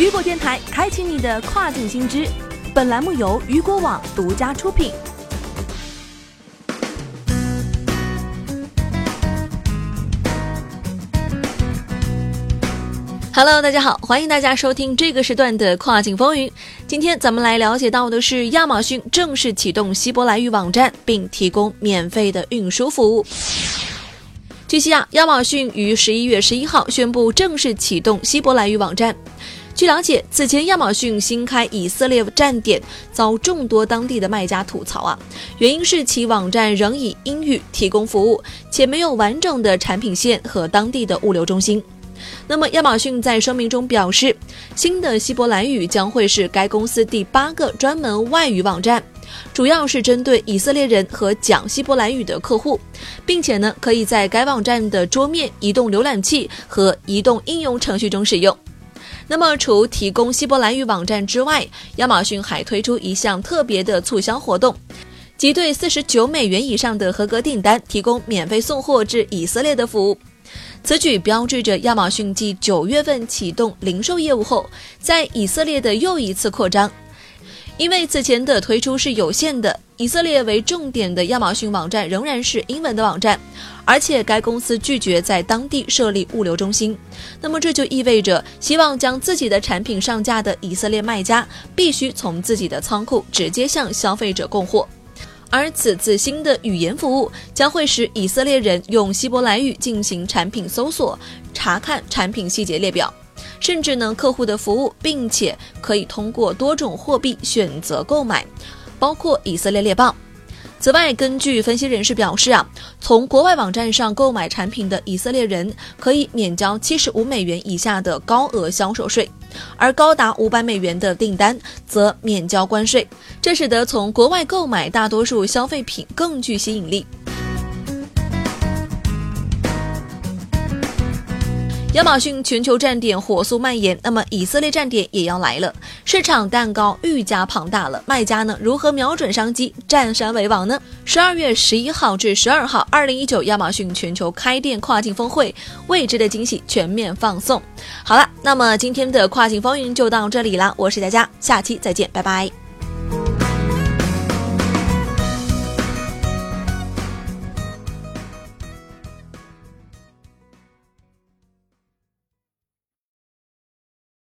雨果电台开启你的跨境新知，本栏目由雨果网独家出品。Hello，大家好，欢迎大家收听这个时段的跨境风云。今天咱们来了解到的是，亚马逊正式启动希伯来语网站，并提供免费的运输服务。据悉啊，亚马逊于十一月十一号宣布正式启动希伯来语网站。据了解，此前亚马逊新开以色列站点遭众多当地的卖家吐槽啊，原因是其网站仍以英语提供服务，且没有完整的产品线和当地的物流中心。那么，亚马逊在声明中表示，新的希伯来语将会是该公司第八个专门外语网站，主要是针对以色列人和讲希伯来语的客户，并且呢，可以在该网站的桌面移动浏览器和移动应用程序中使用。那么，除提供希伯来语网站之外，亚马逊还推出一项特别的促销活动，即对四十九美元以上的合格订单提供免费送货至以色列的服务。此举标志着亚马逊继九月份启动零售业务后，在以色列的又一次扩张。因为此前的推出是有限的，以色列为重点的亚马逊网站仍然是英文的网站，而且该公司拒绝在当地设立物流中心。那么这就意味着，希望将自己的产品上架的以色列卖家必须从自己的仓库直接向消费者供货。而此次新的语言服务将会使以色列人用希伯来语进行产品搜索、查看产品细节列表，甚至呢客户的服务，并且可以通过多种货币选择购买，包括以色列猎豹。此外，根据分析人士表示啊，从国外网站上购买产品的以色列人可以免交七十五美元以下的高额销售税，而高达五百美元的订单则免交关税，这使得从国外购买大多数消费品更具吸引力。亚马逊全球站点火速蔓延，那么以色列站点也要来了，市场蛋糕愈加庞大了。卖家呢如何瞄准商机，占山为王呢？十二月十一号至十二号，二零一九亚马逊全球开店跨境峰会，未知的惊喜全面放送。好了，那么今天的跨境风云就到这里啦，我是佳佳，下期再见，拜拜。